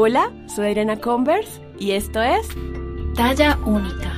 Hola, soy Irena Converse y esto es Talla Única.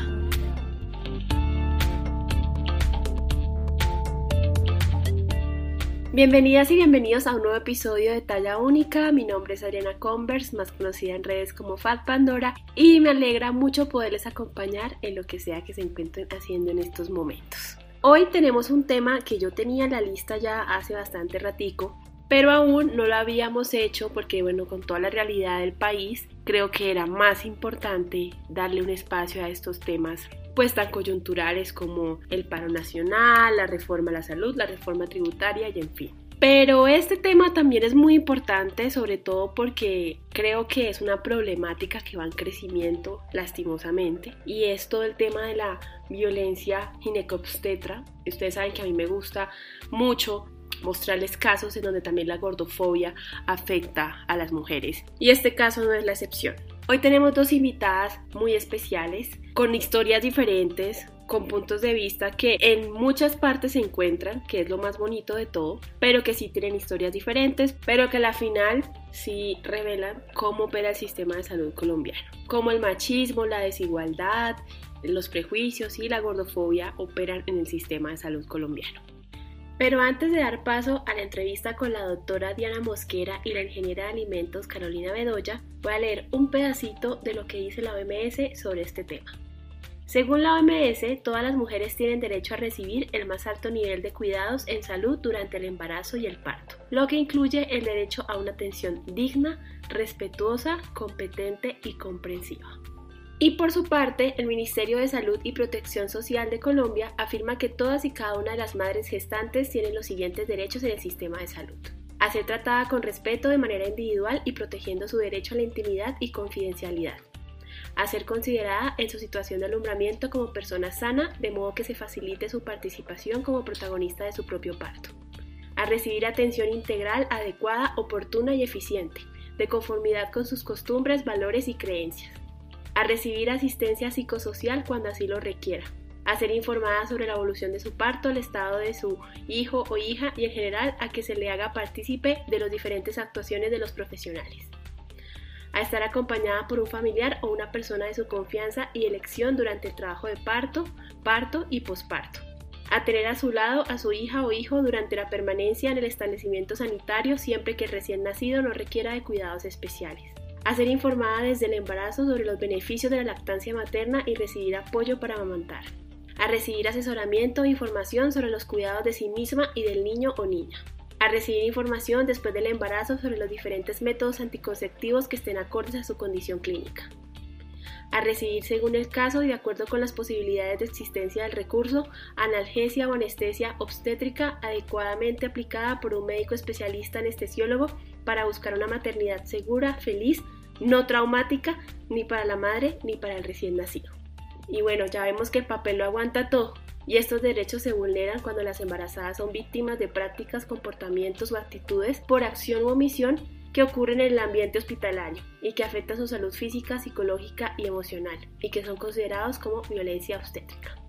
Bienvenidas y bienvenidos a un nuevo episodio de Talla Única. Mi nombre es Adriana Converse, más conocida en redes como Fat Pandora, y me alegra mucho poderles acompañar en lo que sea que se encuentren haciendo en estos momentos. Hoy tenemos un tema que yo tenía en la lista ya hace bastante ratico, pero aún no lo habíamos hecho porque, bueno, con toda la realidad del país, creo que era más importante darle un espacio a estos temas pues tan coyunturales como el paro nacional, la reforma a la salud, la reforma tributaria y en fin. Pero este tema también es muy importante, sobre todo porque creo que es una problemática que va en crecimiento lastimosamente y es todo el tema de la violencia ginecobstetra. Ustedes saben que a mí me gusta mucho mostrarles casos en donde también la gordofobia afecta a las mujeres. Y este caso no es la excepción. Hoy tenemos dos invitadas muy especiales, con historias diferentes, con puntos de vista que en muchas partes se encuentran, que es lo más bonito de todo, pero que sí tienen historias diferentes, pero que a la final sí revelan cómo opera el sistema de salud colombiano, cómo el machismo, la desigualdad, los prejuicios y la gordofobia operan en el sistema de salud colombiano. Pero antes de dar paso a la entrevista con la doctora Diana Mosquera y la ingeniera de alimentos Carolina Bedoya, voy a leer un pedacito de lo que dice la OMS sobre este tema. Según la OMS, todas las mujeres tienen derecho a recibir el más alto nivel de cuidados en salud durante el embarazo y el parto, lo que incluye el derecho a una atención digna, respetuosa, competente y comprensiva. Y por su parte, el Ministerio de Salud y Protección Social de Colombia afirma que todas y cada una de las madres gestantes tienen los siguientes derechos en el sistema de salud. A ser tratada con respeto de manera individual y protegiendo su derecho a la intimidad y confidencialidad. A ser considerada en su situación de alumbramiento como persona sana, de modo que se facilite su participación como protagonista de su propio parto. A recibir atención integral, adecuada, oportuna y eficiente, de conformidad con sus costumbres, valores y creencias a recibir asistencia psicosocial cuando así lo requiera, a ser informada sobre la evolución de su parto, el estado de su hijo o hija y en general a que se le haga partícipe de las diferentes actuaciones de los profesionales, a estar acompañada por un familiar o una persona de su confianza y elección durante el trabajo de parto, parto y posparto. A tener a su lado a su hija o hijo durante la permanencia en el establecimiento sanitario siempre que el recién nacido no requiera de cuidados especiales a ser informada desde el embarazo sobre los beneficios de la lactancia materna y recibir apoyo para amamantar, a recibir asesoramiento e información sobre los cuidados de sí misma y del niño o niña, a recibir información después del embarazo sobre los diferentes métodos anticonceptivos que estén acordes a su condición clínica, a recibir según el caso y de acuerdo con las posibilidades de existencia del recurso, analgesia o anestesia obstétrica adecuadamente aplicada por un médico especialista anestesiólogo para buscar una maternidad segura, feliz, no traumática, ni para la madre ni para el recién nacido. Y bueno, ya vemos que el papel lo aguanta todo, y estos derechos se vulneran cuando las embarazadas son víctimas de prácticas, comportamientos o actitudes por acción u omisión que ocurren en el ambiente hospitalario y que afectan su salud física, psicológica y emocional y que son considerados como violencia obstétrica.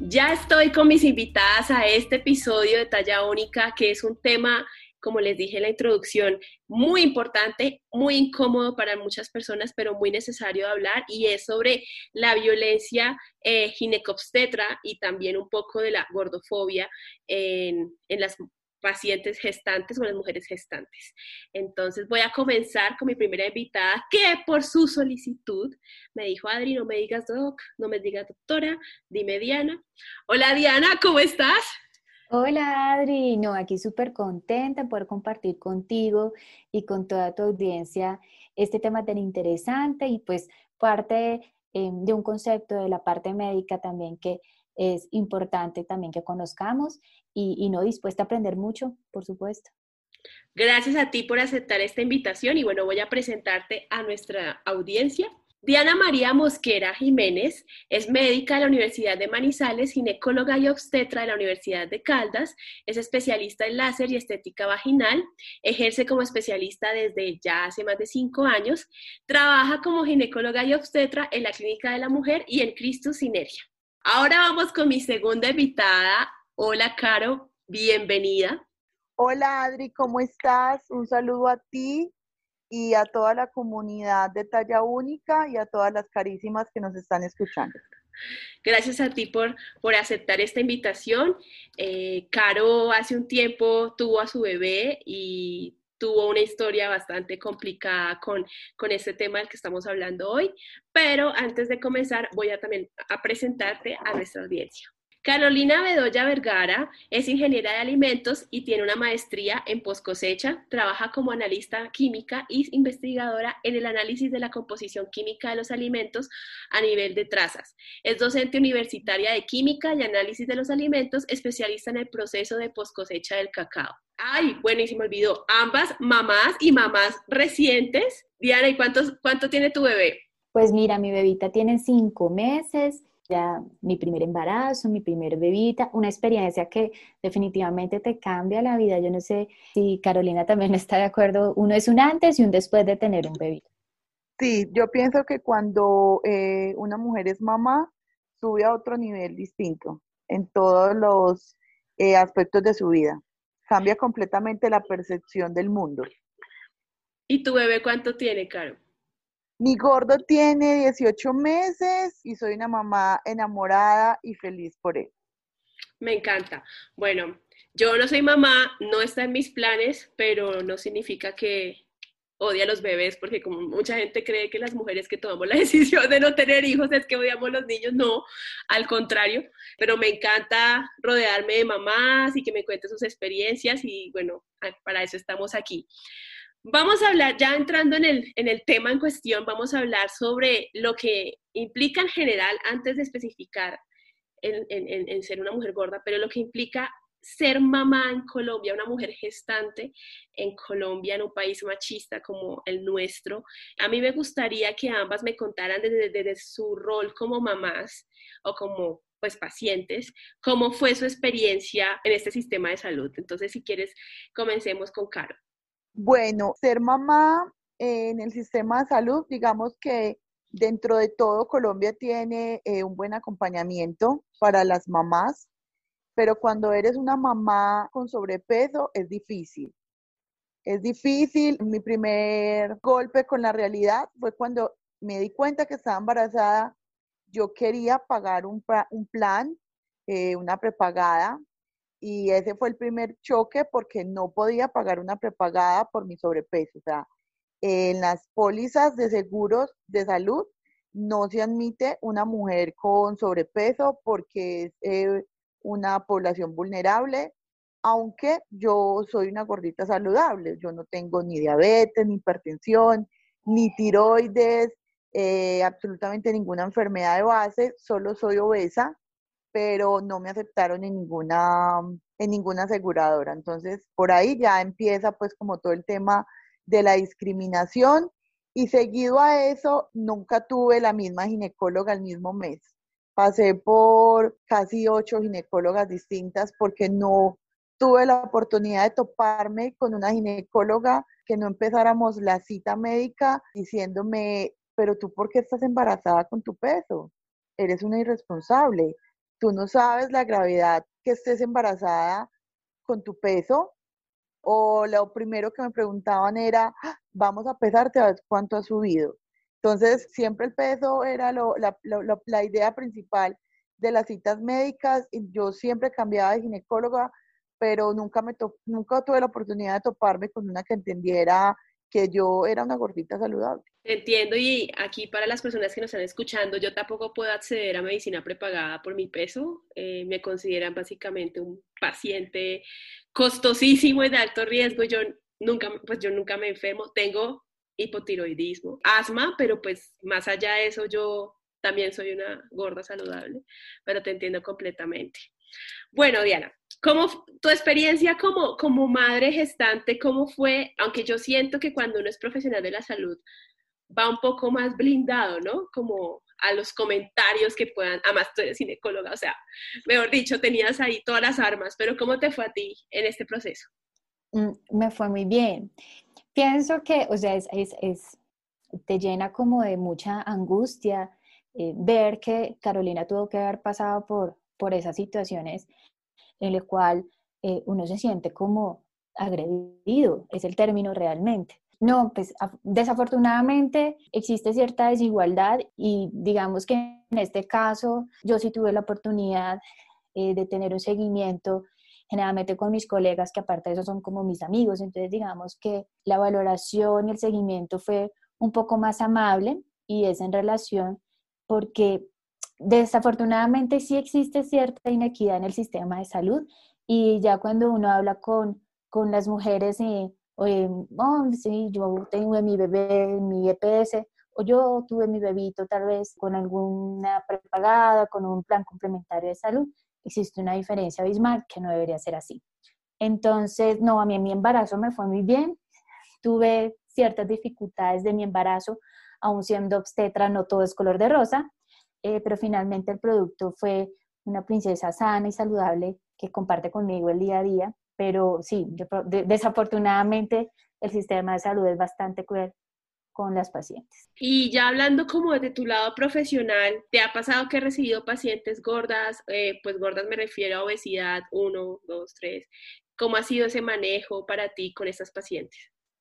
Ya estoy con mis invitadas a este episodio de Talla Única, que es un tema, como les dije en la introducción, muy importante, muy incómodo para muchas personas, pero muy necesario de hablar, y es sobre la violencia eh, ginecobstetra y también un poco de la gordofobia en, en las pacientes gestantes o las mujeres gestantes. Entonces voy a comenzar con mi primera invitada que por su solicitud me dijo, Adri, no me digas doc, no me digas doctora, dime Diana. Hola Diana, ¿cómo estás? Hola Adri, no, aquí súper contenta poder compartir contigo y con toda tu audiencia este tema tan interesante y pues parte eh, de un concepto de la parte médica también que es importante también que conozcamos y, no dispuesta a aprender mucho, por supuesto. Gracias a ti por aceptar esta invitación y bueno, voy a presentarte a nuestra audiencia. Diana María Mosquera Jiménez es médica de la Universidad de Manizales, ginecóloga y obstetra de la Universidad de Caldas, es especialista en láser y estética vaginal, ejerce como especialista desde ya hace más de cinco años, trabaja como ginecóloga y obstetra en la Clínica de la Mujer y en Cristo Sinergia. Ahora vamos con mi segunda invitada. Hola, Caro, bienvenida. Hola Adri, ¿cómo estás? Un saludo a ti y a toda la comunidad de Talla Única y a todas las carísimas que nos están escuchando. Gracias a ti por, por aceptar esta invitación. Eh, Caro hace un tiempo tuvo a su bebé y tuvo una historia bastante complicada con, con este tema del que estamos hablando hoy, pero antes de comenzar voy a también a presentarte a nuestra audiencia. Carolina Bedoya Vergara es ingeniera de alimentos y tiene una maestría en post cosecha. Trabaja como analista química y investigadora en el análisis de la composición química de los alimentos a nivel de trazas. Es docente universitaria de química y análisis de los alimentos, especialista en el proceso de post cosecha del cacao. Ay, buenísimo, olvidó. Ambas mamás y mamás recientes. Diana, ¿y cuántos, cuánto tiene tu bebé? Pues mira, mi bebita tiene cinco meses ya mi primer embarazo, mi primer bebita, una experiencia que definitivamente te cambia la vida. Yo no sé si Carolina también está de acuerdo, uno es un antes y un después de tener un bebito. Sí, yo pienso que cuando eh, una mujer es mamá, sube a otro nivel distinto en todos los eh, aspectos de su vida. Cambia completamente la percepción del mundo. ¿Y tu bebé cuánto tiene, Caro? Mi gordo tiene 18 meses y soy una mamá enamorada y feliz por él. Me encanta. Bueno, yo no soy mamá, no está en mis planes, pero no significa que odie a los bebés, porque como mucha gente cree que las mujeres que tomamos la decisión de no tener hijos es que odiamos a los niños, no, al contrario, pero me encanta rodearme de mamás y que me cuenten sus experiencias y bueno, para eso estamos aquí. Vamos a hablar, ya entrando en el, en el tema en cuestión, vamos a hablar sobre lo que implica en general, antes de especificar en, en, ser una mujer gorda, pero lo que implica ser mamá en Colombia, una mujer gestante en Colombia, en un país machista como el nuestro. A mí me gustaría que ambas me contaran desde, desde su rol como mamás o como pues pacientes, cómo fue su experiencia en este sistema de salud. Entonces, si quieres, comencemos con Caro. Bueno, ser mamá en el sistema de salud, digamos que dentro de todo Colombia tiene eh, un buen acompañamiento para las mamás, pero cuando eres una mamá con sobrepeso es difícil. Es difícil. Mi primer golpe con la realidad fue cuando me di cuenta que estaba embarazada. Yo quería pagar un, plan, eh, una prepagada, y ese fue el primer choque porque no podía pagar una prepagada por mi sobrepeso. O sea, en las pólizas de seguros de salud no se admite una mujer con sobrepeso porque es eh, una población vulnerable, aunque yo soy una gordita saludable. Yo no tengo ni diabetes, ni hipertensión, ni tiroides, eh, absolutamente ninguna enfermedad de base, solo soy obesa pero no me aceptaron en ninguna, en ninguna aseguradora. Entonces, por ahí ya empieza pues como todo el tema de la discriminación y seguido a eso, nunca tuve la misma ginecóloga el mismo mes. Pasé por casi ocho ginecólogas distintas porque no tuve la oportunidad de toparme con una ginecóloga que no empezáramos la cita médica diciéndome, pero tú por qué estás embarazada con tu peso? Eres una irresponsable tú no sabes la gravedad que estés embarazada con tu peso. O lo primero que me preguntaban era, ah, vamos a pesarte a ver cuánto ha subido. Entonces, siempre el peso era la, idea principal de las citas médicas. Yo siempre cambiaba de ginecóloga, pero nunca, me nunca tuve la oportunidad de toparme con una que entendiera que yo era una gordita saludable. Entiendo y aquí para las personas que nos están escuchando, yo tampoco puedo acceder a medicina prepagada por mi peso. Eh, me consideran básicamente un paciente costosísimo y de alto riesgo. Yo nunca, pues yo nunca me enfermo. Tengo hipotiroidismo, asma, pero pues más allá de eso yo también soy una gorda saludable, pero te entiendo completamente. Bueno, Diana, ¿cómo tu experiencia como, como madre gestante, cómo fue? Aunque yo siento que cuando uno es profesional de la salud, va un poco más blindado, ¿no? Como a los comentarios que puedan, además tú eres ginecóloga, o sea, mejor dicho, tenías ahí todas las armas, pero ¿cómo te fue a ti en este proceso? Mm, me fue muy bien. Pienso que, o sea, es, es, te llena como de mucha angustia eh, ver que Carolina tuvo que haber pasado por, por esas situaciones en las cuales eh, uno se siente como agredido, es el término realmente. No, pues desafortunadamente existe cierta desigualdad y digamos que en este caso yo sí tuve la oportunidad eh, de tener un seguimiento generalmente con mis colegas que aparte de eso son como mis amigos, entonces digamos que la valoración y el seguimiento fue un poco más amable y es en relación porque desafortunadamente sí existe cierta inequidad en el sistema de salud y ya cuando uno habla con, con las mujeres y oye, oh, sí, yo tengo mi bebé, mi EPS, o yo tuve mi bebito tal vez con alguna prepagada, con un plan complementario de salud, existe una diferencia abismal que no debería ser así. Entonces, no, a mí mi embarazo me fue muy bien, tuve ciertas dificultades de mi embarazo, aún siendo obstetra, no todo es color de rosa, eh, pero finalmente el producto fue una princesa sana y saludable que comparte conmigo el día a día pero sí, desafortunadamente el sistema de salud es bastante cruel con las pacientes. Y ya hablando como de tu lado profesional, ¿te ha pasado que has recibido pacientes gordas? Eh, pues gordas me refiero a obesidad 1, 2, 3. ¿Cómo ha sido ese manejo para ti con estas pacientes?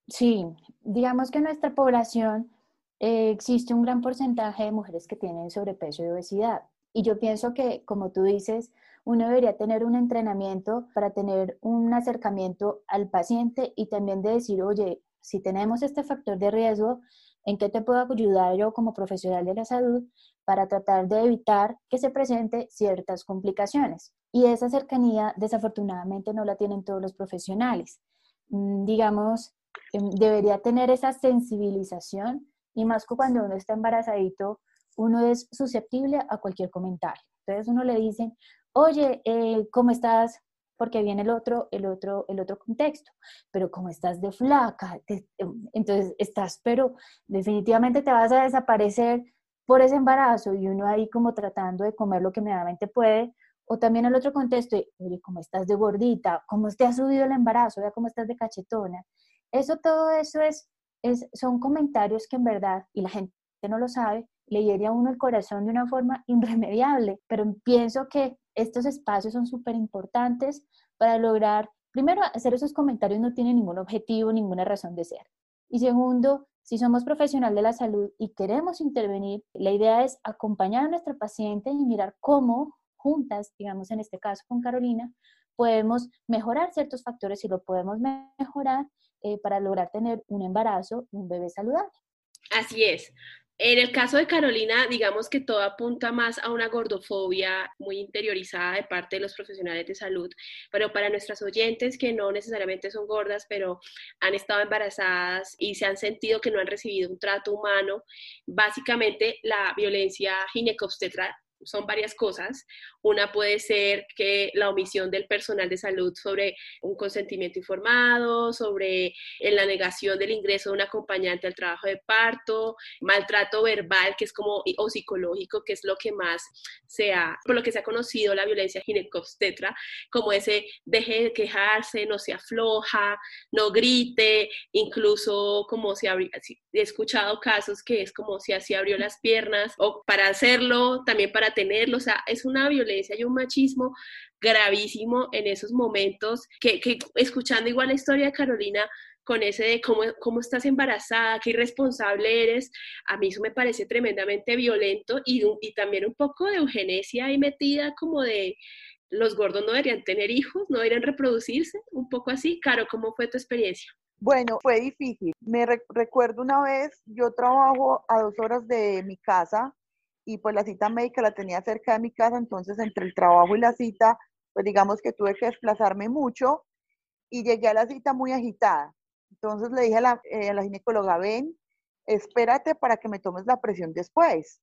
Sí, digamos que nuestra población eh, existe un gran porcentaje de mujeres que tienen sobrepeso y obesidad. Y yo pienso que, como tú dices, uno debería tener un entrenamiento para tener un acercamiento al paciente y también de decir, oye, si tenemos este factor de riesgo, ¿en qué te puedo ayudar yo como profesional de la salud para tratar de evitar que se presente ciertas complicaciones? Y esa cercanía, desafortunadamente, no la tienen todos los profesionales. Mm, digamos, em, debería tener esa sensibilización y más cuando uno está embarazadito, uno es susceptible a cualquier comentario. Entonces uno le dice, oye, eh, ¿cómo estás? Porque viene el otro, el otro, el otro contexto, pero ¿cómo estás de flaca, em, entonces estás, pero definitivamente te vas a desaparecer por ese embarazo y uno ahí como tratando de comer lo que medianamente puede, o también el otro contexto, oye, ¿cómo estás de gordita? ¿Cómo te ha subido el embarazo? ¿Ya cómo estás de cachetona? Eso, todo eso es, es, son comentarios que en verdad, y la gente no lo sabe, le hiere a uno el corazón de una forma irremediable, pero pienso que estos espacios son súper importantes para lograr, primero, hacer esos comentarios no tiene ningún objetivo, ninguna razón de ser. Y segundo, si somos profesional de la salud y queremos intervenir, la idea es acompañar a nuestra paciente y mirar cómo juntas, digamos en este caso con Carolina, podemos mejorar ciertos factores y lo podemos mejorar eh, para lograr tener un embarazo, un bebé saludable. Así es. En el caso de Carolina, digamos que todo apunta más a una gordofobia muy interiorizada de parte de los profesionales de salud, pero para nuestras oyentes que no necesariamente son gordas, pero han estado embarazadas y se han sentido que no han recibido un trato humano, básicamente la violencia ginecobstetra son varias cosas. Una puede ser que la omisión del personal de salud sobre un consentimiento informado, sobre la negación del ingreso de un acompañante al trabajo de parto, maltrato verbal, que es como, o psicológico, que es lo que más se ha, por lo que se ha conocido la violencia ginecobstetra, como ese deje de quejarse, no se afloja, no grite, incluso como se ha he escuchado casos que es como si así abrió las piernas, o para hacerlo, también para tenerlo, o sea, es una violencia y un machismo gravísimo en esos momentos, que, escuchando igual la historia de Carolina, con ese de cómo, cómo estás embarazada, qué irresponsable eres, a mí eso me parece tremendamente violento y, y también un poco de eugenesia ahí metida como de los gordos no deberían tener hijos, no deberían reproducirse, un poco así. Caro, ¿cómo fue tu experiencia? Bueno, fue difícil. Me recuerdo una vez, yo trabajo a dos horas de mi casa y pues la cita médica la tenía cerca de mi casa, entonces entre el trabajo y la cita, pues digamos que tuve que desplazarme mucho y llegué a la cita muy agitada. Entonces le dije a la, eh, ginecóloga, ven, espérate para que me tomes la presión después.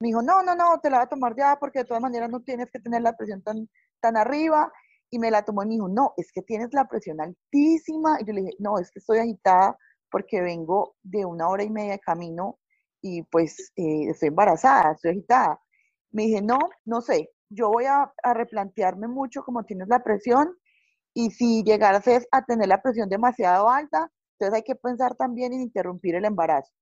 Me dijo, no, no, no, te la voy a tomar ya porque de todas maneras no tienes que tener la presión tan, tan arriba. Y me la tomó y me dijo, no, es que tienes la presión altísima. Y yo le dije, no, es que estoy agitada porque vengo de una hora y media de camino y pues eh, estoy embarazada, estoy agitada. Me dije, no, no sé, yo voy a, replantearme mucho cómo tienes la presión y si llegaras a tener la presión demasiado alta, entonces hay que pensar también en interrumpir el embarazo.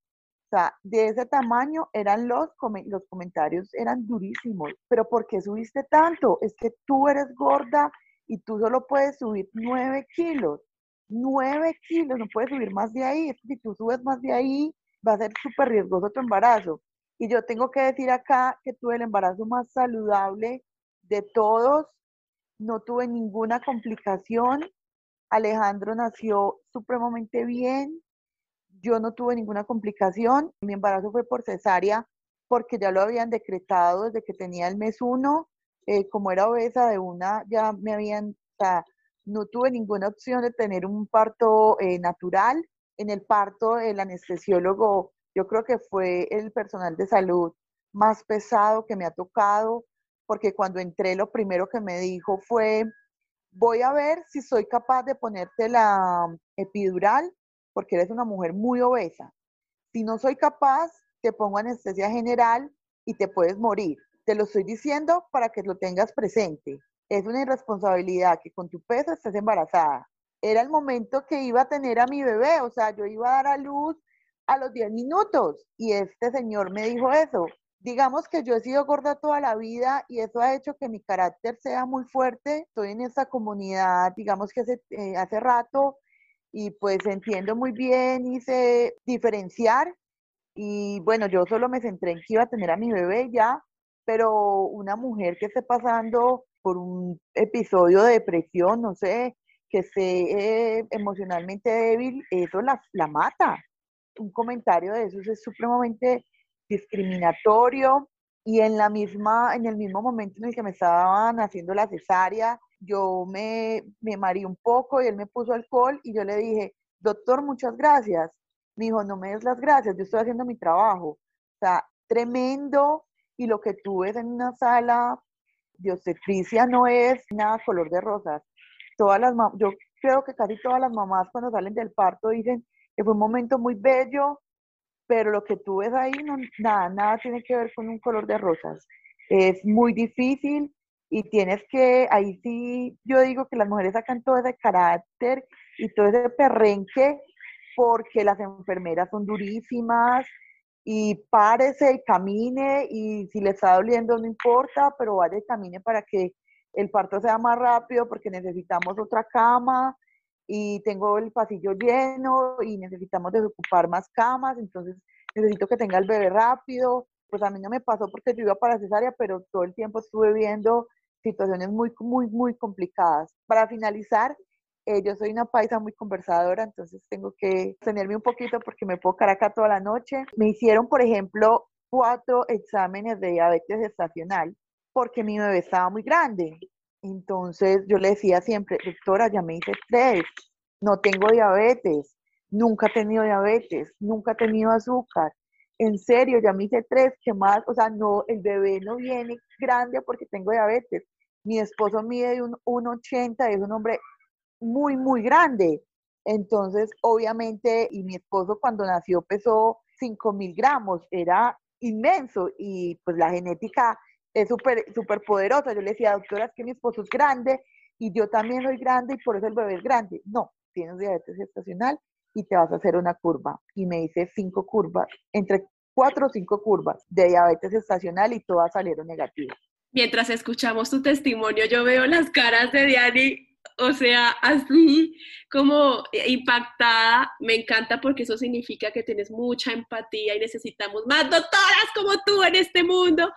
O sea, de ese tamaño eran los, los comentarios, eran durísimos. Pero ¿por qué subiste tanto? Es que tú eres gorda y tú solo puedes subir 9 kilos. nueve kilos, no puedes subir más de ahí, si tú subes más de ahí, va a ser súper riesgoso tu embarazo. Y yo tengo que decir acá que tuve el embarazo más saludable de todos, no tuve ninguna complicación, Alejandro nació supremamente bien, yo no tuve ninguna complicación, mi embarazo fue por cesárea porque ya lo habían decretado desde que tenía el mes uno, eh, como era obesa de una, ya me habían, o no tuve ninguna opción de tener un parto eh, natural. En el parto, el anestesiólogo, yo creo que fue el personal de salud más pesado que me ha tocado, porque cuando entré lo primero que me dijo fue, voy a ver si soy capaz de ponerte la epidural porque eres una mujer muy obesa. Si no soy capaz, te pongo anestesia general y te puedes morir. Te lo estoy diciendo para que lo tengas presente. Es una irresponsabilidad que con tu peso estés embarazada. Era el momento que iba a tener a mi bebé, o sea, yo iba a dar a luz a los 10 minutos y este señor me dijo eso digamos que yo he sido gorda toda la vida y eso ha hecho que mi carácter sea muy fuerte. Estoy en esta comunidad, digamos que hace, eh, hace rato y pues entiendo muy bien y sé diferenciar. Y bueno, yo solo me centré en que iba a tener a mi bebé ya, pero una mujer que esté pasando por un episodio de depresión, no sé, que eh, emocionalmente débil, eso la, mata. Un comentario de eso es supremamente discriminatorio y en la misma, en el mismo momento en el que me estaban haciendo la cesárea, yo me, me marí un poco y él me puso alcohol y yo le dije, doctor, muchas gracias. Me dijo, no me des las gracias, yo estoy haciendo mi trabajo. O sea, tremendo. Y lo que tú ves en una sala de obstetricia no es nada color de rosas. Todas las yo creo que casi todas las mamás cuando salen del parto dicen que fue un momento muy bello, pero lo que tú ves ahí, no, nada, nada tiene que ver con un color de rosas. Es muy difícil y tienes que, ahí sí, yo digo que las mujeres sacan todo ese carácter y todo ese perrenque porque las enfermeras son durísimas y párese y camine y si le está doliendo no importa, pero vaya y camine para que el parto sea más rápido porque necesitamos otra cama y tengo el pasillo lleno y necesitamos desocupar más camas, entonces necesito que tenga el bebé rápido. Pues a mí no me pasó porque yo iba para cesárea, pero todo el tiempo estuve viendo situaciones muy, muy, muy complicadas. Para finalizar, eh, yo soy una paisa muy conversadora, entonces tengo que tenerme un poquito porque me puedo acá toda la noche. Me hicieron, por ejemplo, cuatro exámenes de diabetes estacional porque mi bebé estaba muy grande. Entonces yo le decía siempre, doctora, ya me hice tres, no tengo diabetes, nunca he tenido diabetes, nunca he tenido azúcar. En serio, ya me hice tres, ¿qué más? O sea, no, el bebé no viene grande porque tengo diabetes. Mi esposo mide un 1,80, es un hombre muy, muy grande. Entonces, obviamente, y mi esposo cuando nació pesó 5 mil gramos, era inmenso y pues la genética es súper super poderosa. Yo le decía, doctora, es que mi esposo es grande y yo también soy grande y por eso el bebé es grande. No, tienes diabetes gestacional y te vas a hacer una curva. Y me hice cinco curvas, entre cuatro o cinco curvas de diabetes gestacional y todas salieron negativas. Mientras escuchamos tu testimonio, yo veo las caras de Diani o sea, así como impactada, me encanta porque eso significa que tienes mucha empatía y necesitamos más doctoras como tú en este mundo.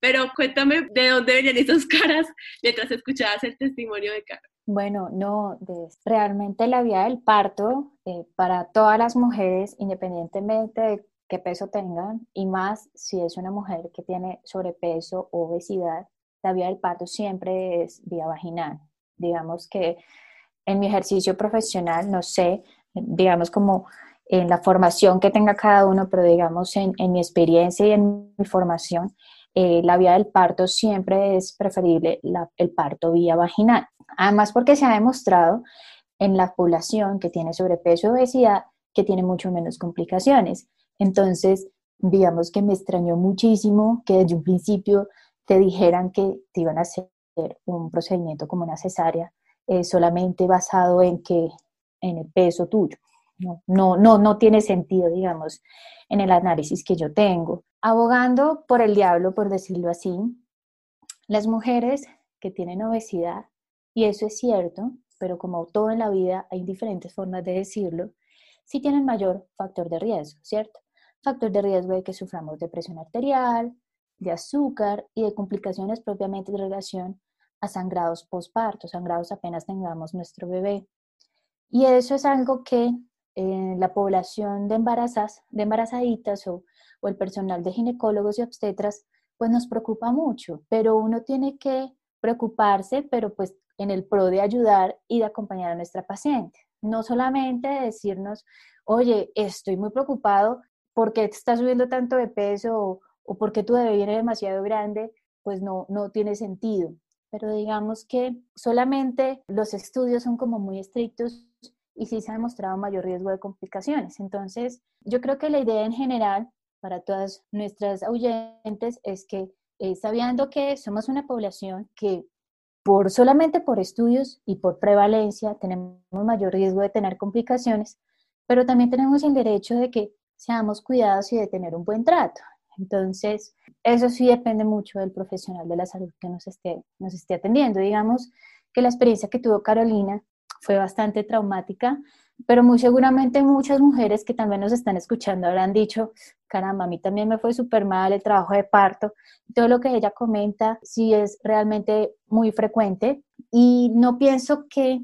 Pero cuéntame de dónde venían esas caras mientras escuchabas el testimonio de Carlos. Bueno, no, realmente la vía del parto eh, para todas las mujeres, independientemente de qué peso tengan, y más si es una mujer que tiene sobrepeso o obesidad, la vía del parto siempre es vía vaginal digamos que en mi ejercicio profesional, no sé, digamos como en la formación que tenga cada uno, pero digamos en, mi experiencia y en mi formación, eh, la vía del parto siempre es preferible el parto vía vaginal. Además porque se ha demostrado en la población que tiene sobrepeso y obesidad que tiene mucho menos complicaciones. Entonces, digamos que me extrañó muchísimo que desde un principio te dijeran que te iban a hacer un procedimiento como una cesárea eh, solamente basado en que en el peso tuyo. No, no, no, no tiene sentido, digamos, en el análisis que yo tengo. Abogando por el diablo, por decirlo así, las mujeres que tienen obesidad, y eso es cierto, pero como todo en la vida hay diferentes formas de decirlo, sí tienen mayor factor de riesgo, ¿cierto? Factor de riesgo de que suframos de presión arterial, de azúcar y de complicaciones propiamente de relación a sangrados postparto, sangrados apenas tengamos nuestro bebé. Y eso es algo que eh, la población de, embarazas, de embarazaditas o, el personal de ginecólogos y obstetras, pues nos preocupa mucho, pero uno tiene que preocuparse, pero pues en el pro de ayudar y de acompañar a nuestra paciente. No solamente decirnos, oye, estoy muy preocupado porque está subiendo tanto de peso o, porque tu bebé viene demasiado grande, pues no, no tiene sentido. Pero digamos que solamente los estudios son como muy estrictos y sí se ha demostrado mayor riesgo de complicaciones. Entonces, yo creo que la idea en general para todas nuestras oyentes es que eh, sabiendo que somos una población que por solamente por estudios y por prevalencia tenemos mayor riesgo de tener complicaciones, pero también tenemos el derecho de que seamos cuidados y de tener un buen trato. Entonces, eso sí depende mucho del profesional de la salud que nos esté, nos esté atendiendo. Digamos que la experiencia que tuvo Carolina fue bastante traumática, pero muy seguramente muchas mujeres que también nos están escuchando habrán dicho, caramba, a mí también me fue súper mal el trabajo de parto. Todo lo que ella comenta sí es realmente muy frecuente y no pienso que,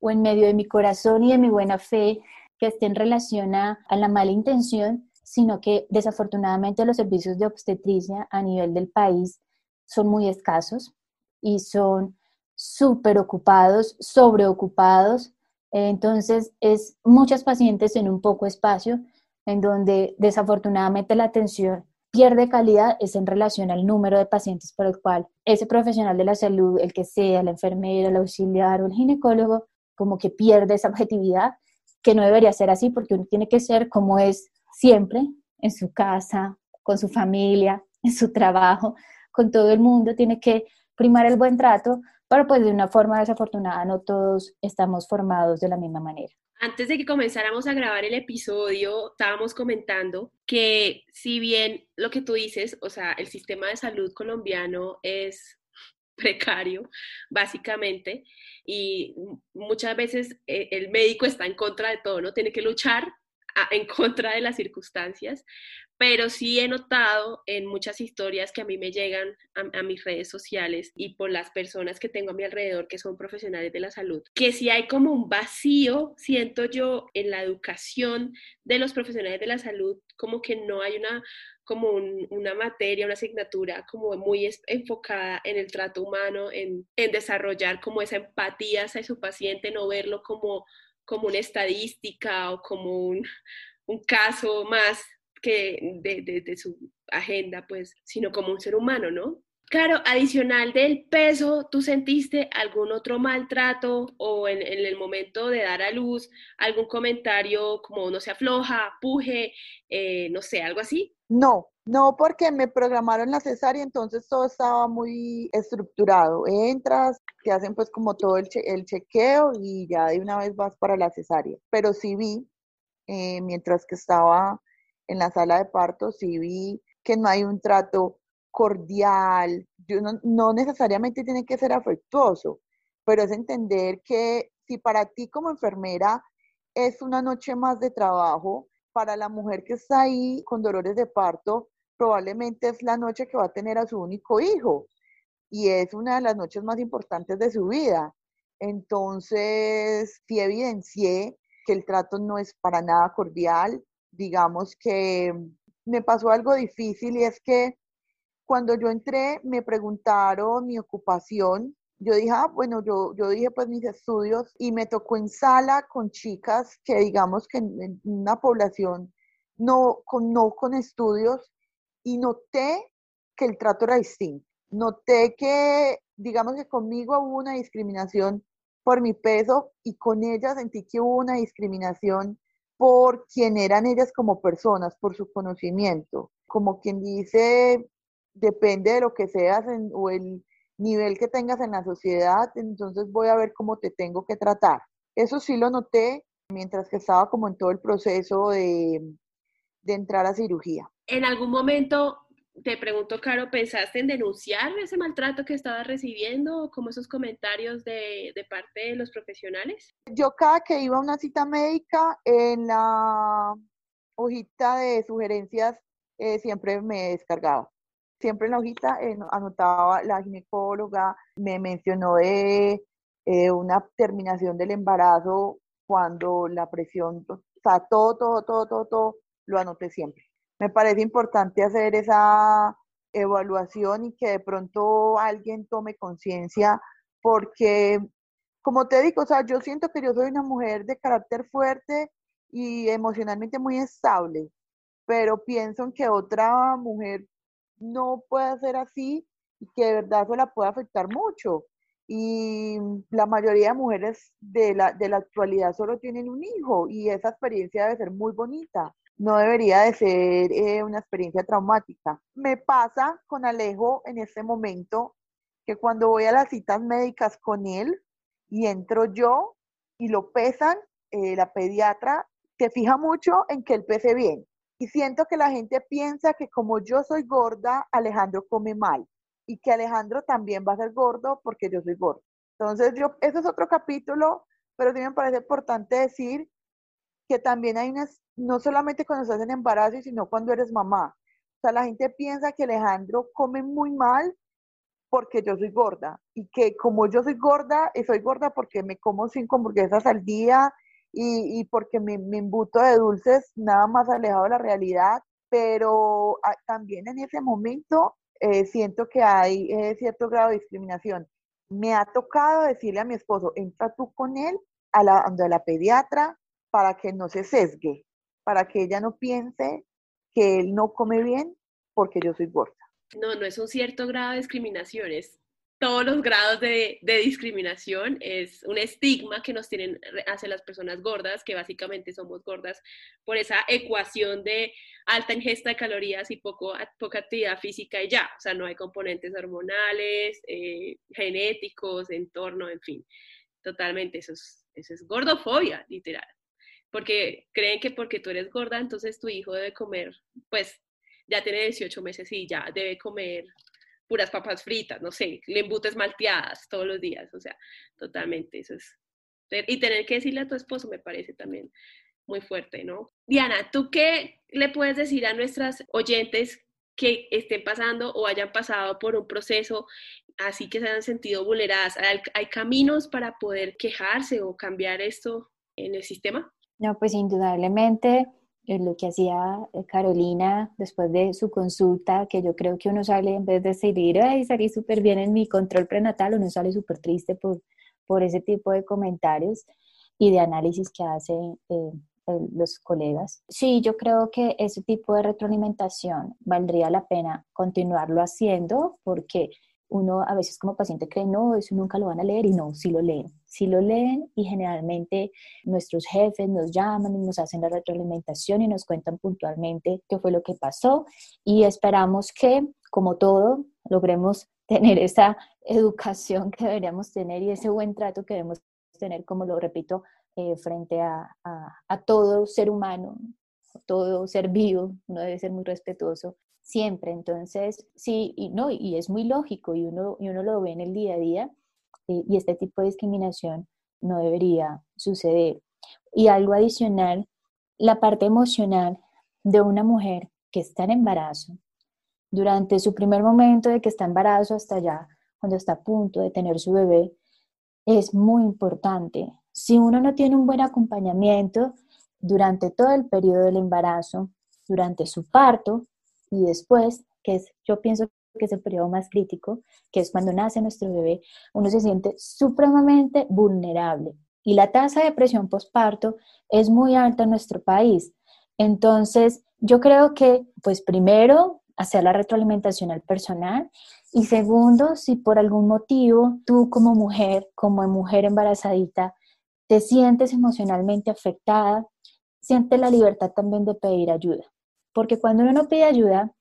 o en medio de mi corazón y de mi buena fe, que esté en relación a, a la mala intención, sino que desafortunadamente los servicios de obstetricia a nivel del país son muy escasos y son súper ocupados, sobreocupados. Entonces, es muchas pacientes en un poco espacio, en donde desafortunadamente la atención pierde calidad es en relación al número de pacientes por el cual ese profesional de la salud, el que sea, la enfermera, el auxiliar o el ginecólogo, como que pierde esa objetividad, que no debería ser así porque uno tiene que ser como es siempre, en su casa, con su familia, en su trabajo, con todo el mundo, tiene que primar el buen trato, pero pues de una forma desafortunada no todos estamos formados de la misma manera. Antes de que comenzáramos a grabar el episodio, estábamos comentando que si bien lo que tú dices, o sea, el sistema de salud colombiano es precario, básicamente, y muchas veces eh, el médico está en contra de todo, ¿no? Tiene que luchar en contra de las circunstancias, pero sí he notado en muchas historias que a mí me llegan a, mis redes sociales y por las personas que tengo a mi alrededor que son profesionales de la salud, que si hay como un vacío, siento yo, en la educación de los profesionales de la salud, como que no hay una como una materia, una asignatura como muy enfocada en el trato humano, en, en desarrollar como esa empatía hacia su paciente, no verlo como como una estadística o como un, caso más que de, su agenda, pues, sino como un ser humano, ¿no? Claro, adicional del peso, ¿tú sentiste algún otro maltrato o en, el momento de dar a luz algún comentario como no se afloja, puje, eh, no sé, algo así? No, no, porque me programaron la cesárea, entonces todo estaba muy estructurado. Entras, te hacen pues como todo el, chequeo y ya de una vez vas para la cesárea. Pero sí vi, eh, mientras que estaba en la sala de parto, sí vi que no hay un trato cordial. Yo no, no necesariamente tiene que ser afectuoso, pero es entender que si para ti como enfermera es una noche más de trabajo, para la mujer que está ahí con dolores de parto, probablemente es la noche que va a tener a su único hijo y es una de las noches más importantes de su vida. Entonces, sí evidencié que el trato no es para nada cordial. Digamos que me pasó algo difícil y es que cuando yo entré me preguntaron mi ocupación. Yo dije, ah, bueno, yo, yo dije pues mis estudios y me tocó en sala con chicas que digamos que en, una población no con, no con estudios y noté que el trato era distinto. Noté que, digamos que conmigo hubo una discriminación por mi peso y con ellas sentí que hubo una discriminación por quién eran ellas como personas, por su conocimiento. Como quien dice, depende de lo que seas o el nivel que tengas en la sociedad, entonces voy a ver cómo te tengo que tratar. Eso sí lo noté mientras que estaba como en todo el proceso de, de entrar a cirugía en algún momento te pregunto, Caro, ¿pensaste en denunciar ese maltrato que estabas recibiendo, como esos comentarios de, de, parte de los profesionales? Yo cada que iba a una cita médica, en la hojita de sugerencias eh, siempre me descargaba. Siempre en la hojita eh, anotaba la ginecóloga, me mencionó de eh, una terminación del embarazo cuando la presión, o sea, todo, todo, todo, todo, todo, lo anoté siempre me parece importante hacer esa evaluación y que de pronto alguien tome conciencia porque, como te digo, o sea, yo siento que yo soy una mujer de carácter fuerte y emocionalmente muy estable, pero pienso en que otra mujer no puede ser así y que de verdad eso la puede afectar mucho. Y la mayoría de mujeres de la, de la actualidad solo tienen un hijo y esa experiencia debe ser muy bonita no debería de ser eh, una experiencia traumática. Me pasa con Alejo en este momento que cuando voy a las citas médicas con él y entro yo y lo pesan, eh, la pediatra se fija mucho en que él pese bien. Y siento que la gente piensa que como yo soy gorda, Alejandro come mal y que Alejandro también va a ser gordo porque yo soy gordo. Entonces, yo, ese es otro capítulo, pero sí me parece importante decir que también hay unas, no solamente cuando estás en embarazo, sino cuando eres mamá. O sea, la gente piensa que Alejandro come muy mal porque yo soy gorda y que como yo soy gorda, eh, soy gorda porque me como cinco hamburguesas al día y, y porque me, me, embuto de dulces, nada más alejado de la realidad, pero ah, también en ese momento eh, siento que hay eh, cierto grado de discriminación. Me ha tocado decirle a mi esposo, entra tú con él a la, a la pediatra, para que no se sesgue, para que ella no piense que él no come bien porque yo soy gorda. No, no es un cierto grado de discriminación, es todos los grados de, discriminación, es un estigma que nos tienen hacia las personas gordas, que básicamente somos gordas por esa ecuación de alta ingesta de calorías y poco, poca actividad física y ya, o sea, no hay componentes hormonales, eh, genéticos, entorno, en fin, totalmente, eso es, eso es gordofobia, literal porque creen que porque tú eres gorda, entonces tu hijo debe comer, pues ya tiene 18 meses y ya debe comer puras papas fritas, no sé, le embutes malteadas todos los días, o sea, totalmente, eso es. Y tener que decirle a tu esposo me parece también muy fuerte, ¿no? Diana, ¿tú qué le puedes decir a nuestras oyentes que estén pasando o hayan pasado por un proceso así que se hayan sentido vulneradas? ¿Hay, hay caminos para poder quejarse o cambiar esto en el sistema? No, pues indudablemente eh, lo que hacía eh, Carolina después de su consulta, que yo creo que uno sale en vez de salir, ay, salí súper bien en mi control prenatal, uno sale súper triste por, por ese tipo de comentarios y de análisis que hacen eh, los colegas. Sí, yo creo que ese tipo de retroalimentación valdría la pena continuarlo haciendo porque uno a veces como paciente cree, no, eso nunca lo van a leer y no, sí lo leen, sí lo leen y generalmente nuestros jefes nos llaman y nos hacen la retroalimentación y nos cuentan puntualmente qué fue lo que pasó y esperamos que, como todo, logremos tener esa educación que deberíamos tener y ese buen trato que debemos tener, como lo repito, eh, frente a, a, a todo ser humano, todo ser vivo, uno debe ser muy respetuoso siempre. Entonces, sí, y, no, y es muy lógico y uno, y uno lo ve en el día a día eh, y este tipo de discriminación no debería suceder. Y algo adicional, la parte emocional de una mujer que está en embarazo, durante su primer momento de que está embarazo hasta allá, cuando está a punto de tener su bebé, es muy importante. Si uno no tiene un buen acompañamiento durante todo el periodo del embarazo, durante su parto, y después, que es, yo pienso que es el periodo más crítico, que es cuando nace nuestro bebé, uno se siente supremamente vulnerable. Y la tasa de depresión postparto es muy alta en nuestro país. Entonces, yo creo que, pues primero, hacer la retroalimentación al personal y segundo, si por algún motivo tú como mujer, como mujer embarazadita, te sientes emocionalmente afectada, siente la libertad también de pedir ayuda porque cuando uno no pide ayuda,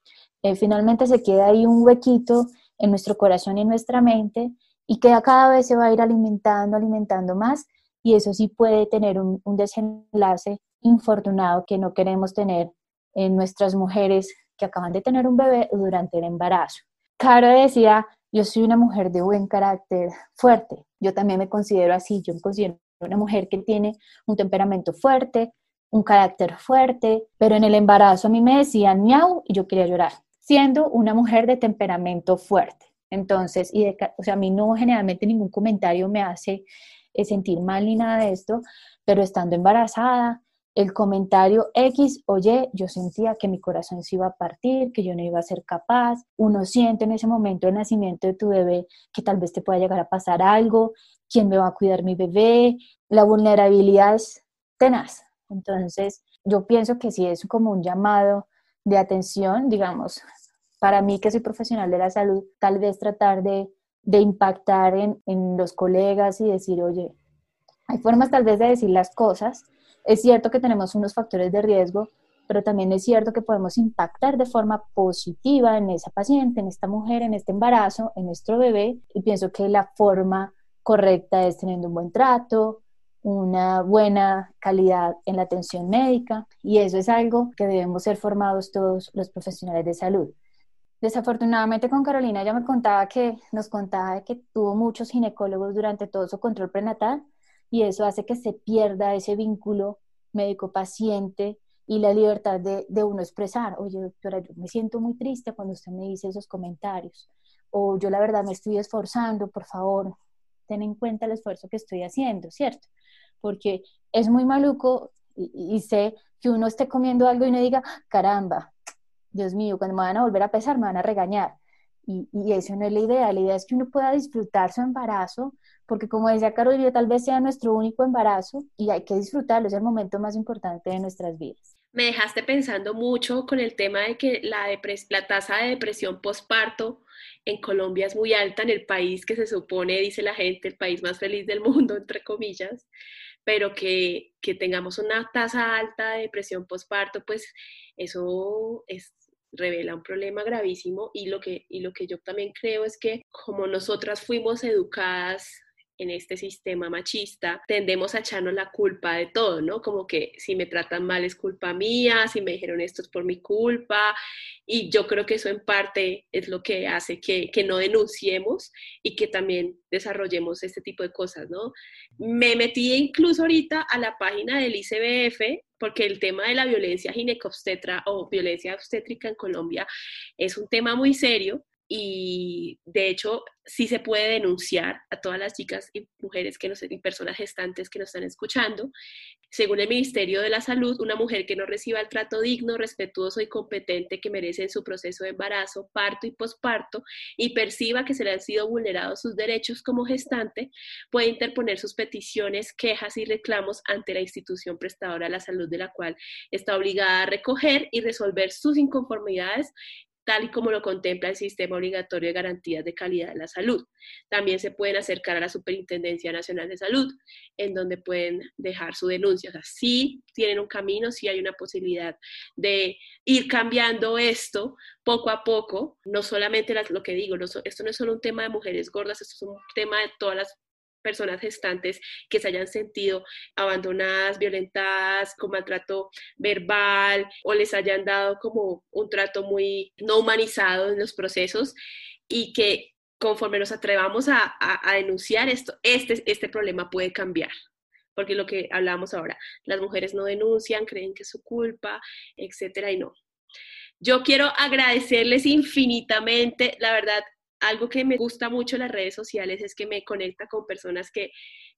eh, finalmente se queda ahí un huequito en nuestro corazón y en nuestra mente y que cada vez se va a ir alimentando, alimentando más y eso sí puede tener un, un desenlace infortunado que no queremos tener en nuestras mujeres que acaban de tener un bebé durante el embarazo. Caro decía, yo soy una mujer de buen carácter fuerte. Yo también me considero así, yo me considero una mujer que tiene un temperamento fuerte, un carácter fuerte, pero en el embarazo a mí me decían miau y yo quería llorar, siendo una mujer de temperamento fuerte. Entonces, y o sea, a mí no generalmente ningún comentario me hace eh, sentir mal ni nada de esto, pero estando embarazada, el comentario X o yo sentía que mi corazón se iba a partir, que yo no iba a ser capaz. Uno siente en ese momento de nacimiento de tu bebé que tal vez te pueda llegar a pasar algo, quién me va a cuidar mi bebé. La vulnerabilidad es tenaz. Entonces, yo pienso que sí es como un llamado de atención, digamos, para mí que soy profesional de la salud, tal vez tratar de, de impactar en, en los colegas y decir, oye, hay formas tal vez de decir las cosas es cierto que tenemos unos factores de riesgo, pero también es cierto que podemos impactar de forma positiva en esa paciente, en esta mujer, en este embarazo, en nuestro bebé. Y pienso que la forma correcta es teniendo un buen trato, una buena calidad en la atención médica y eso es algo que debemos ser formados todos los profesionales de salud. Desafortunadamente con Carolina ya me contaba que nos contaba que tuvo muchos ginecólogos durante todo su control prenatal y eso hace que se pierda ese vínculo médico-paciente y la libertad de, de, uno expresar, oye doctora, yo me siento muy triste cuando usted me dice esos comentarios, o yo la verdad me estoy esforzando, por favor, ten en cuenta el esfuerzo que estoy haciendo, ¿cierto? Porque es muy maluco y, sé que uno esté comiendo algo y uno diga, caramba, Dios mío, cuando me van a volver a pesar me van a regañar. Y, y, eso no es la idea, la idea es que uno pueda disfrutar su embarazo, porque como decía Carolina, tal vez sea nuestro único embarazo y hay que disfrutarlo, es el momento más importante de nuestras vidas. Me dejaste pensando mucho con el tema de que la, la tasa de depresión postparto en Colombia es muy alta en el país que se supone, dice la gente, el país más feliz del mundo, entre comillas, pero que, que tengamos una tasa alta de depresión postparto, pues eso es revela un problema gravísimo. Y lo que, y lo que yo también creo es que como nosotras fuimos educadas en este sistema machista, tendemos a echarnos la culpa de todo, ¿no? Como que si me tratan mal es culpa mía, si me dijeron esto es por mi culpa, y yo creo que eso en parte es lo que hace que, que no denunciemos y que también desarrollemos este tipo de cosas, ¿no? Me metí incluso ahorita a la página del ICBF porque el tema de la violencia ginecobstetra o violencia obstétrica en Colombia es un tema muy serio y de hecho sí se puede denunciar a todas las chicas y mujeres que nos, y personas gestantes que nos están escuchando. Según el Ministerio de la Salud, una mujer que no reciba el trato digno, respetuoso y competente que merece en su proceso de embarazo, parto y posparto y perciba que se le han sido vulnerados sus derechos como gestante, puede interponer sus peticiones, quejas y reclamos ante la institución prestadora de la salud de la cual está obligada a recoger y resolver sus inconformidades tal y como lo contempla el Sistema Obligatorio de Garantías de Calidad de la Salud. También se pueden acercar a la Superintendencia Nacional de Salud, en donde pueden dejar su denuncia. O sea, sí tienen un camino, sí hay una posibilidad de ir cambiando esto poco a poco. No solamente lo que digo, esto no es solo un tema de mujeres gordas, esto es un tema de todas las personas gestantes que se hayan sentido abandonadas, violentadas, con maltrato verbal o les hayan dado como un trato muy no humanizado en los procesos y que conforme nos atrevamos a, denunciar esto, este, este problema puede cambiar porque lo que hablamos ahora, las mujeres no denuncian, creen que es su culpa, etcétera, y no. Yo quiero agradecerles infinitamente, la verdad, algo que me gusta mucho en las redes sociales es que me conecta con personas que,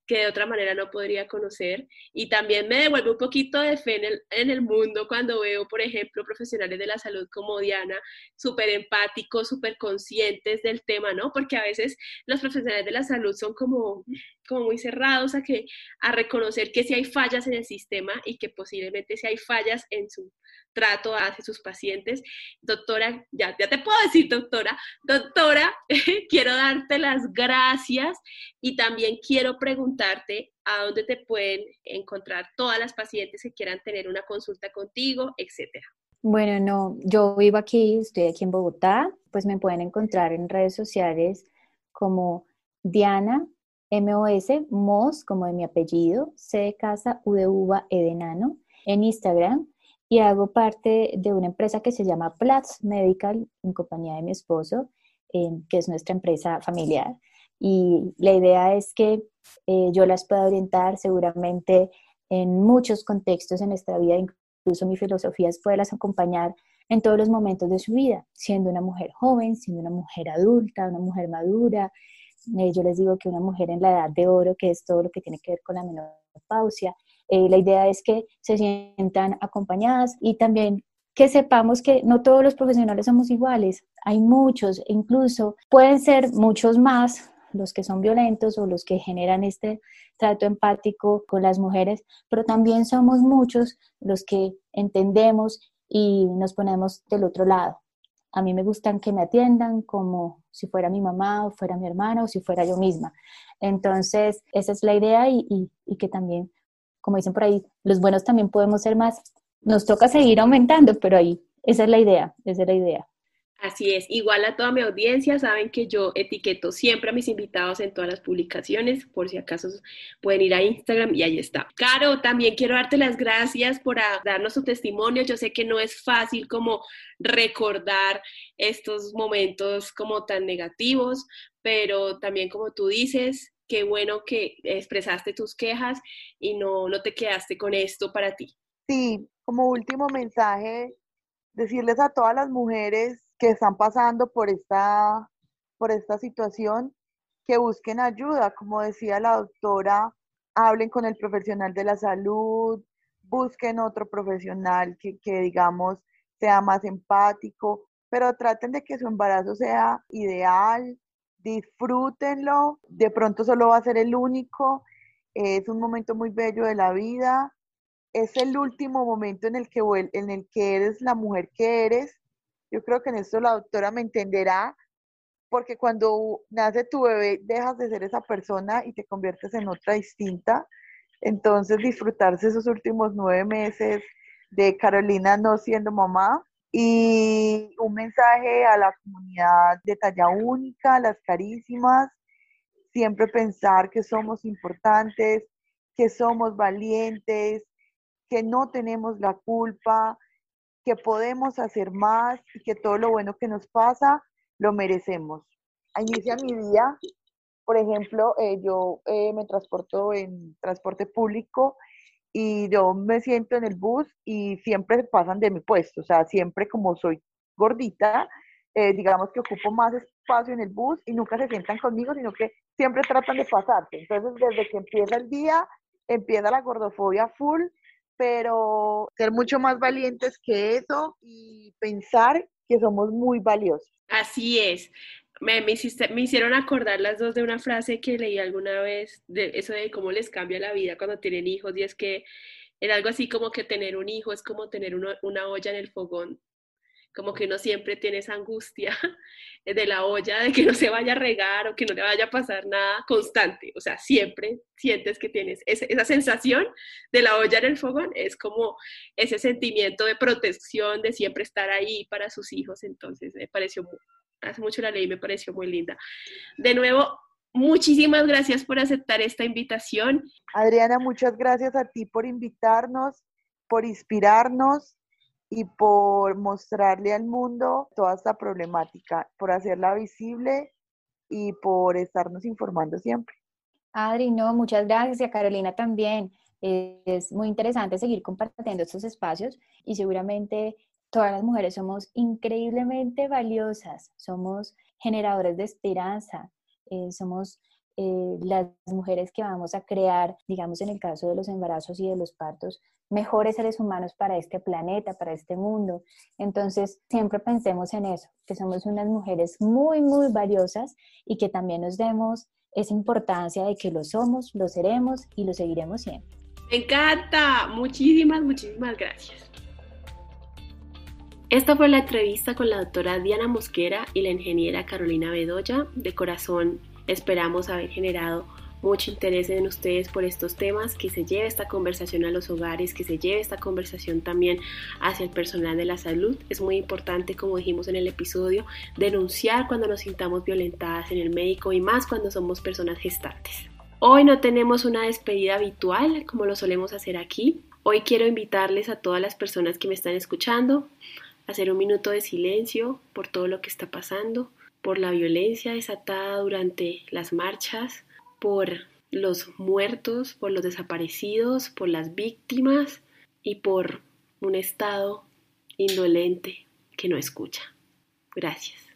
que de otra manera no podría conocer y también me devuelve un poquito de fe en el, en el mundo cuando veo, por ejemplo, profesionales de la salud como Diana, súper empáticos, súper conscientes del tema, ¿no? Porque a veces los profesionales de la salud son como, como muy cerrados a, que, a reconocer que si hay fallas en el sistema y que posiblemente si hay fallas en su trato hacia sus pacientes. Doctora, ya, ya te puedo decir doctora, doctora, quiero darte las gracias y también quiero preguntarte a dónde te pueden encontrar todas las pacientes que quieran tener una consulta contigo, etcétera. Bueno, no, yo vivo aquí, estoy aquí en Bogotá, pues me pueden encontrar en redes sociales como Diana MOS, MOS como de mi apellido, C de casa, U de uva, E de nano, en Instagram y hago parte de una empresa que se llama Platz Medical en compañía de mi esposo, eh, que es nuestra empresa familiar. Y la idea es que eh, yo las pueda orientar seguramente en muchos contextos en nuestra vida, incluso mi filosofía es poderlas acompañar en todos los momentos de su vida, siendo una mujer joven, siendo una mujer adulta, una mujer madura. Eh, yo les digo que una mujer en la edad de oro, que es todo lo que tiene que ver con la menopausia. Eh, la idea es que se sientan acompañadas y también que sepamos que no todos los profesionales somos iguales. Hay muchos, incluso pueden ser muchos más los que son violentos o los que generan este trato empático con las mujeres, pero también somos muchos los que entendemos y nos ponemos del otro lado. A mí me gustan que me atiendan como si fuera mi mamá o fuera mi hermana o si fuera yo misma. Entonces, esa es la idea y, y, que también, como dicen por ahí, los buenos también podemos ser más. Nos toca seguir aumentando, pero ahí, esa es la idea, esa es la idea. Así es, igual a toda mi audiencia, saben que yo etiqueto siempre a mis invitados en todas las publicaciones, por si acaso pueden ir a Instagram y ahí está. Caro, también quiero darte las gracias por darnos tu testimonio. Yo sé que no es fácil como recordar estos momentos como tan negativos, pero también como tú dices, qué bueno que expresaste tus quejas y no, no te quedaste con esto para ti. Sí, como último mensaje, decirles a todas las mujeres que están pasando por esta, por esta situación, que busquen ayuda, como decía la doctora, hablen con el profesional de la salud, busquen otro profesional que, que digamos sea más empático, pero traten de que su embarazo sea ideal, disfrútenlo, de pronto solo va a ser el único, es un momento muy bello de la vida, es el último momento en el que, en el que eres la mujer que eres yo creo que en esto la doctora me entenderá, porque cuando nace tu bebé dejas de ser esa persona y te conviertes en otra distinta. Entonces disfrutarse esos últimos nueve meses de Carolina no siendo mamá. Y un mensaje a la comunidad de talla única, las carísimas, siempre pensar que somos importantes, que somos valientes, que no tenemos la culpa, que podemos hacer más y que todo lo bueno que nos pasa lo merecemos. Inicia mi día, por ejemplo, eh, yo eh, me transporto en transporte público y yo me siento en el bus y siempre pasan de mi puesto, o sea, siempre como soy gordita, eh, digamos que ocupo más espacio en el bus y nunca se sientan conmigo, sino que siempre tratan de pasarte. Entonces, desde que empieza el día, empieza la gordofobia full pero ser mucho más valientes que eso y pensar que somos muy valiosos. Así es. Me, me, hicieron acordar las dos de una frase que leí alguna vez, de eso de cómo les cambia la vida cuando tienen hijos, y es que era algo así como que tener un hijo es como tener una olla en el fogón como que uno siempre tiene esa angustia de la olla, de que no se vaya a regar o que no le vaya a pasar nada constante. O sea, siempre sientes que tienes esa, sensación de la olla en el fogón, es como ese sentimiento de protección, de siempre estar ahí para sus hijos. Entonces, me pareció, hace mucho la ley me pareció muy linda. De nuevo, muchísimas gracias por aceptar esta invitación. Adriana, muchas gracias a ti por invitarnos, por inspirarnos y por mostrarle al mundo toda esta problemática, por hacerla visible y por estarnos informando siempre. Adri, no, muchas gracias y a Carolina también. Es muy interesante seguir compartiendo estos espacios y seguramente todas las mujeres somos increíblemente valiosas, somos generadores de esperanza, eh, somos eh, las mujeres que vamos a crear, digamos en el caso de los embarazos y de los partos, mejores seres humanos para este planeta, para este mundo. Entonces, siempre pensemos en eso, que somos unas mujeres muy, muy valiosas y que también nos demos esa importancia de que lo somos, lo seremos y lo seguiremos siendo. Me encanta. Muchísimas, muchísimas gracias. Esta fue la entrevista con la doctora Diana Mosquera y la ingeniera Carolina Bedoya. De corazón, esperamos haber generado mucho interés en ustedes por estos temas, que se lleve esta conversación a los hogares, que se lleve esta conversación también hacia el personal de la salud. Es muy importante, como dijimos en el episodio, denunciar cuando nos sintamos violentadas en el médico y más cuando somos personas gestantes. Hoy no tenemos una despedida habitual como lo solemos hacer aquí. Hoy quiero invitarles a todas las personas que me están escuchando a hacer un minuto de silencio por todo lo que está pasando, por la violencia desatada durante las marchas, por los muertos, por los desaparecidos, por las víctimas y por un Estado indolente que no escucha. Gracias.